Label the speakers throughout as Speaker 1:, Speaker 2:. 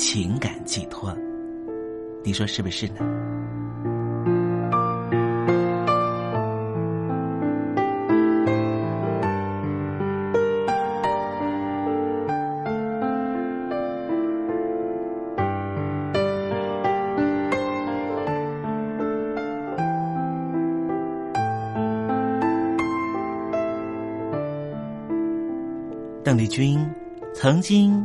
Speaker 1: 情感寄托，你说是不是呢？邓丽君。曾经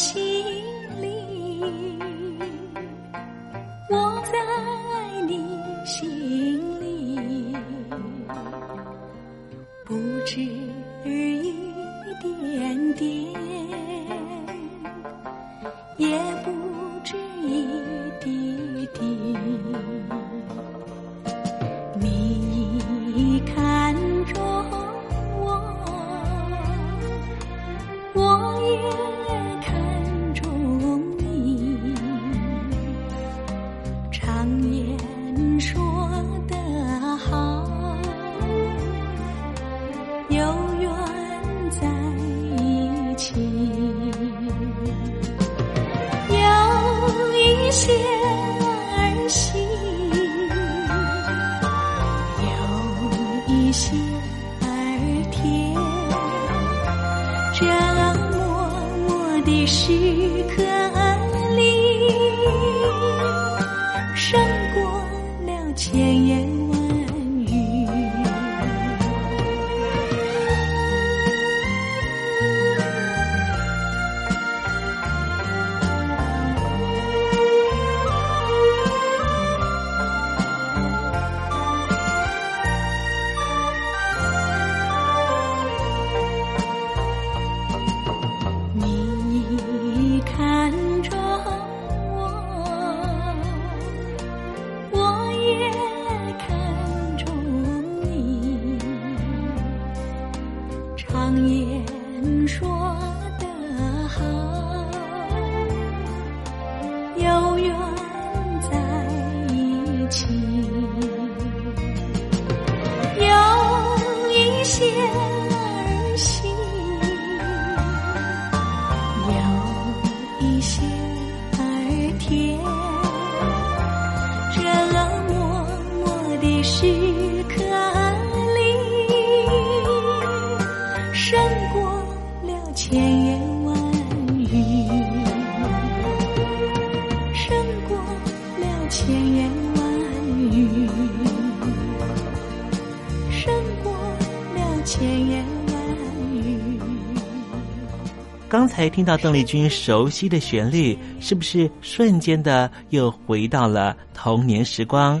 Speaker 2: 心里，我在你心里，不止一点点，也默的时刻里，胜过了千言万语，胜过了千言万语，胜过了千言万语。
Speaker 1: 刚才听到邓丽君熟悉的旋律，是不是瞬间的又回到了童年时光？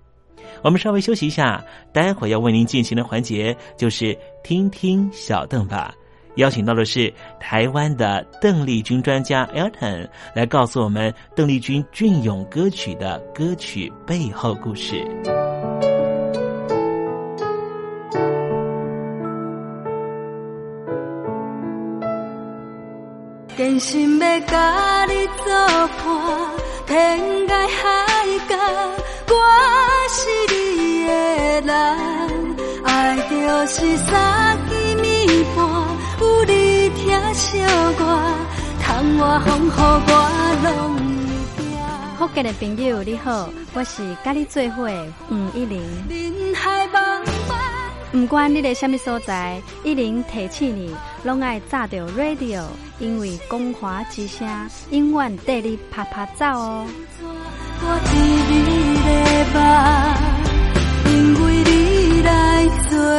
Speaker 1: 我们稍微休息一下，待会儿要为您进行的环节就是听听小邓吧。邀请到的是台湾的邓丽君专家 Elton 来告诉我们邓丽君隽永歌曲的歌曲背后故事。
Speaker 2: 真心要甲你作伴，天涯海就是三更暝半，有你疼惜我，窗外风雨我拢。
Speaker 3: 福建的朋友你好，我是甲你做伙的吴一玲。
Speaker 2: 人海茫茫。
Speaker 3: 不管你在什么所在，一零提起你，拢爱炸着 radio，因为光华之声永远带你啪啪走哦。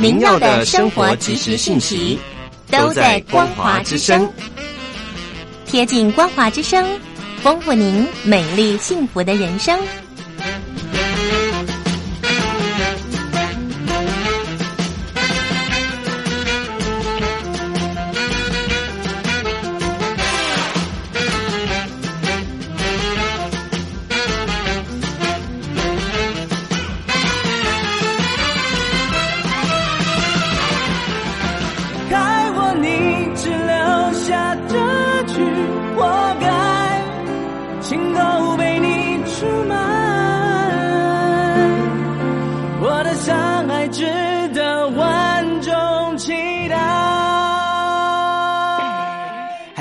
Speaker 4: 您要的生活及时信息，都在光华之声。
Speaker 5: 贴近光华之声，丰富您美丽幸福的人生。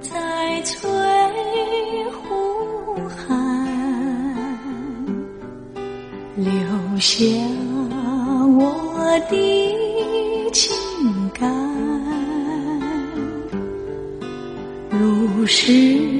Speaker 2: 在翠湖畔留下我的情感，如诗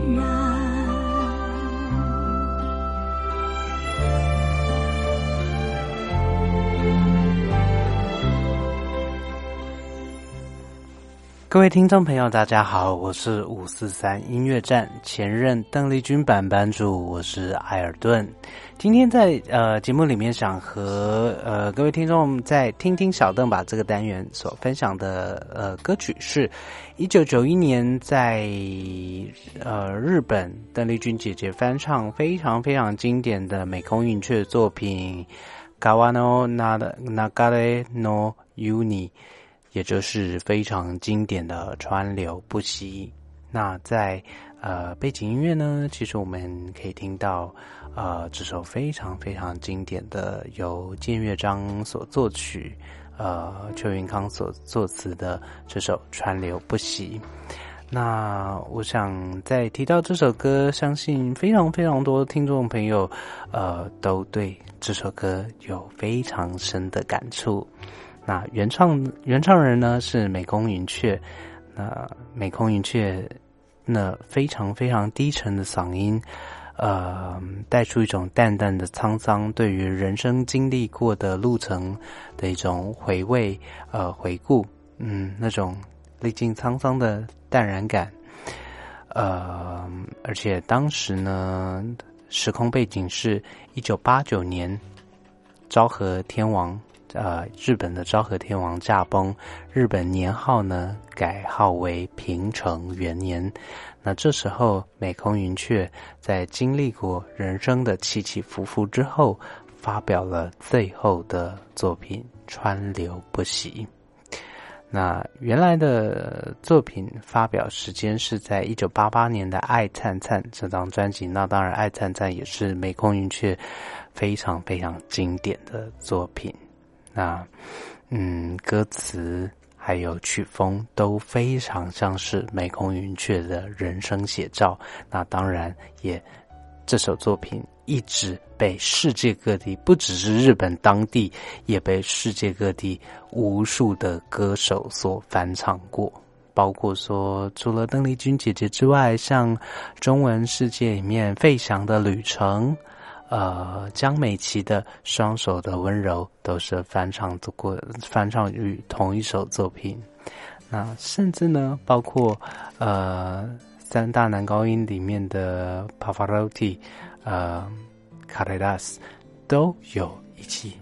Speaker 6: 各位听众朋友，大家好，我是五四三音乐站前任邓丽君版版主，我是艾尔顿。今天在呃节目里面想和呃各位听众在听听小邓把这个单元所分享的呃歌曲是，一九九一年在呃日本邓丽君姐姐翻唱非常非常经典的美空云雀作品《Kawano Nagare no Uni》。也就是非常经典的川流不息。那在呃背景音乐呢，其实我们可以听到呃这首非常非常经典的由建乐章所作曲，呃邱云康所作词的这首川流不息。那我想在提到这首歌，相信非常非常多听众朋友，呃，都对这首歌有非常深的感触。那原唱原唱人呢是美空云雀，那美空云雀那非常非常低沉的嗓音，呃，带出一种淡淡的沧桑，对于人生经历过的路程的一种回味，呃，回顾，嗯，那种历经沧桑的。淡然感，呃，而且当时呢，时空背景是一九八九年，昭和天王，呃，日本的昭和天王驾崩，日本年号呢改号为平成元年。那这时候，美空云雀在经历过人生的起起伏伏之后，发表了最后的作品《川流不息》。那原来的作品发表时间是在一九八八年的《爱灿灿》这张专辑。那当然，《爱灿灿》也是美空云雀非常非常经典的作品。那嗯，歌词还有曲风都非常像是美空云雀的人生写照。那当然，也这首作品。一直被世界各地，不只是日本当地，也被世界各地无数的歌手所翻唱过。包括说，除了邓丽君姐姐之外，像中文世界里面费翔的《旅程》，呃，江美琪的《双手的温柔》，都是翻唱过翻唱于同一首作品。那甚至呢，包括呃三大男高音里面的 Pavarotti。呃，卡雷拉斯都有一起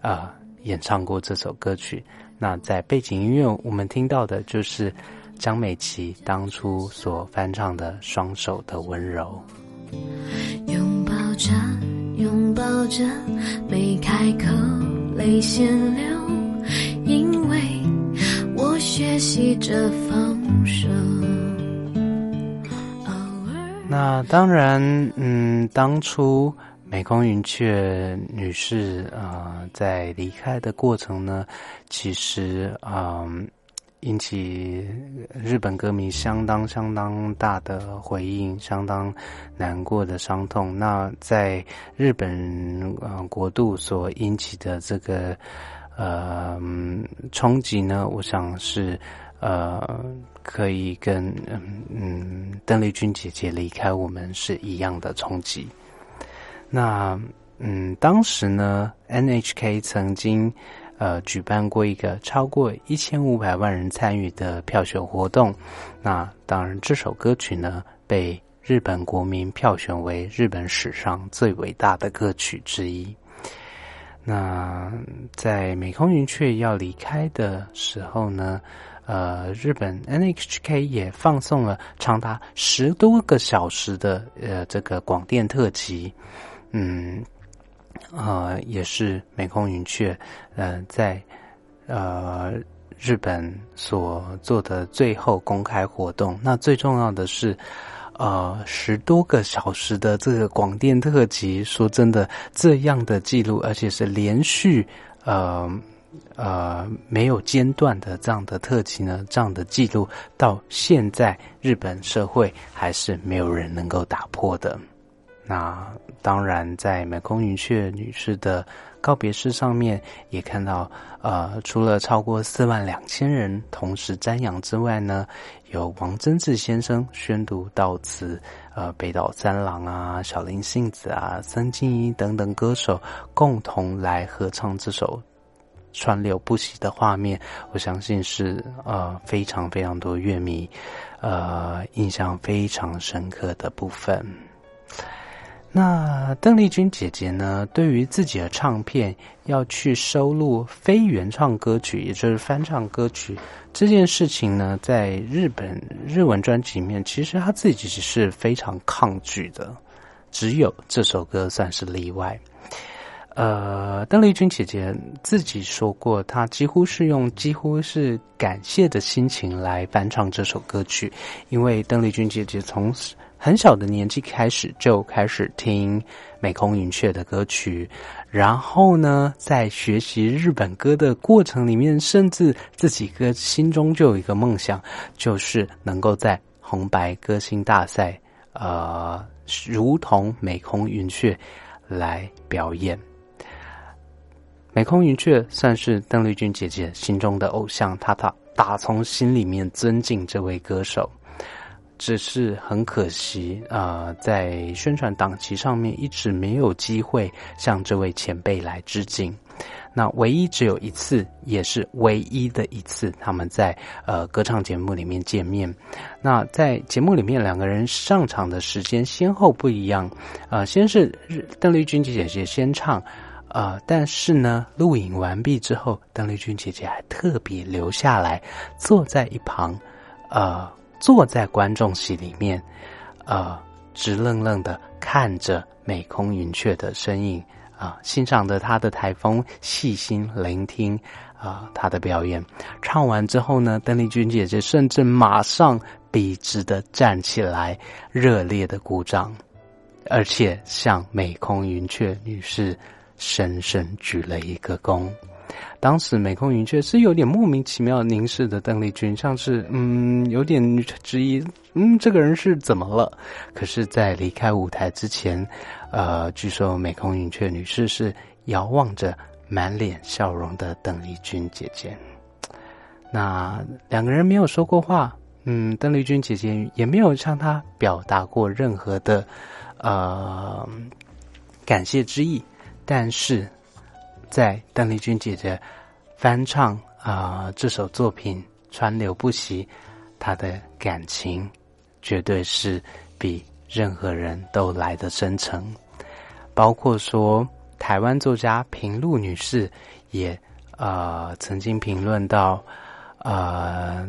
Speaker 6: 啊演唱过这首歌曲。那在背景音乐，我们听到的就是江美琪当初所翻唱的《双手的温柔》。
Speaker 2: 着，拥抱着，没开口，泪先流，因为我学习着放手。
Speaker 6: 那当然，嗯，当初美空云雀女士啊，在离开的过程呢，其实啊，引起日本歌迷相当相当大的回应，相当难过的伤痛。那在日本呃国度所引起的这个呃冲击呢，我想是呃。可以跟嗯嗯邓丽君姐姐离开我们是一样的冲击。那嗯，当时呢，NHK 曾经呃举办过一个超过一千五百万人参与的票选活动。那当然，这首歌曲呢被日本国民票选为日本史上最伟大的歌曲之一。那在美空云雀要离开的时候呢？呃，日本 NHK 也放送了长达十多个小时的呃这个广电特辑，嗯，呃，也是美空云雀呃在呃日本所做的最后公开活动。那最重要的是，呃，十多个小时的这个广电特辑，说真的，这样的记录，而且是连续呃。呃，没有间断的这样的特辑呢，这样的记录到现在日本社会还是没有人能够打破的。那当然，在美空云雀女士的告别式上面，也看到呃，除了超过四万两千人同时瞻仰之外呢，有王贞治先生宣读悼词，呃，北岛三郎啊、小林幸子啊、森静一等等歌手共同来合唱这首。川流不息的画面，我相信是呃非常非常多乐迷呃印象非常深刻的部分。那邓丽君姐姐呢，对于自己的唱片要去收录非原创歌曲，也就是翻唱歌曲这件事情呢，在日本日文专辑里面，其实她自己是非常抗拒的，只有这首歌算是例外。呃，邓丽君姐姐自己说过，她几乎是用几乎是感谢的心情来翻唱这首歌曲，因为邓丽君姐姐从很小的年纪开始就开始听美空云雀的歌曲，然后呢，在学习日本歌的过程里面，甚至自己歌心中就有一个梦想，就是能够在红白歌星大赛，呃，如同美空云雀来表演。美空云雀算是邓丽君姐姐心中的偶像，她打打从心里面尊敬这位歌手。只是很可惜，呃，在宣传档期上面一直没有机会向这位前辈来致敬。那唯一只有一次，也是唯一的一次，他们在呃歌唱节目里面见面。那在节目里面，两个人上场的时间先后不一样。呃，先是邓丽君姐姐先唱，呃，但是呢，录影完毕之后，邓丽君姐姐还特别留下来，坐在一旁，呃。坐在观众席里面，呃，直愣愣的看着美空云雀的身影啊，欣赏着他的台风，细心聆听啊他的表演。唱完之后呢，邓丽君姐姐甚至马上笔直的站起来，热烈的鼓掌，而且向美空云雀女士深深鞠了一个躬。当时美空云雀是有点莫名其妙凝视的邓丽君，像是嗯有点质疑，嗯这个人是怎么了？可是，在离开舞台之前，呃，据说美空云雀女士是遥望着满脸笑容的邓丽君姐姐。那两个人没有说过话，嗯，邓丽君姐姐也没有向她表达过任何的呃感谢之意，但是。在邓丽君姐姐翻唱啊这首作品川流不息，她的感情绝对是比任何人都来的真诚。包括说台湾作家平路女士也呃曾经评论到呃。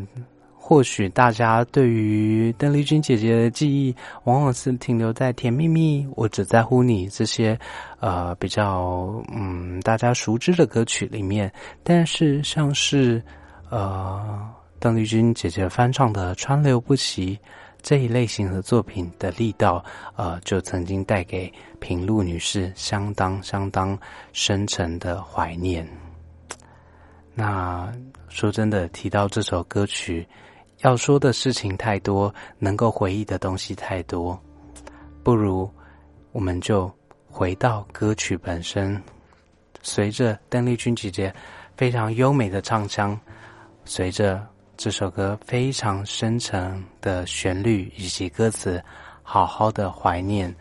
Speaker 6: 或许大家对于邓丽君姐姐的记忆，往往是停留在《甜蜜蜜》《我只在乎你》这些，呃，比较嗯大家熟知的歌曲里面。但是，像是呃邓丽君姐姐翻唱的《川流不息》这一类型的作品的力道，呃，就曾经带给平路女士相当相当深沉的怀念。那说真的，提到这首歌曲。要说的事情太多，能够回忆的东西太多，不如我们就回到歌曲本身。随着邓丽君姐姐非常优美的唱腔，随着这首歌非常深沉的旋律以及歌词，好好的怀念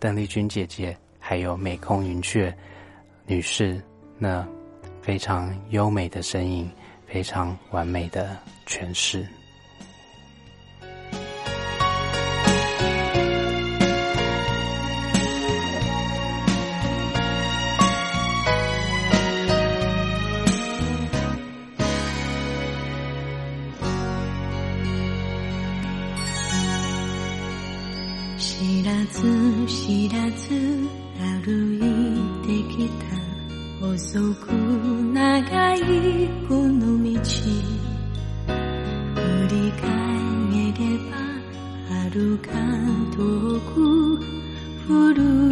Speaker 6: 邓丽君姐姐，还有美空云雀女士那非常优美的声音，非常完美的诠释。
Speaker 2: guru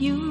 Speaker 2: you.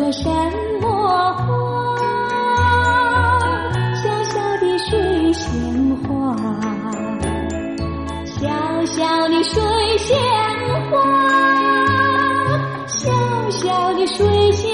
Speaker 2: 说什么花小小的水仙花小小的水仙花小小的水仙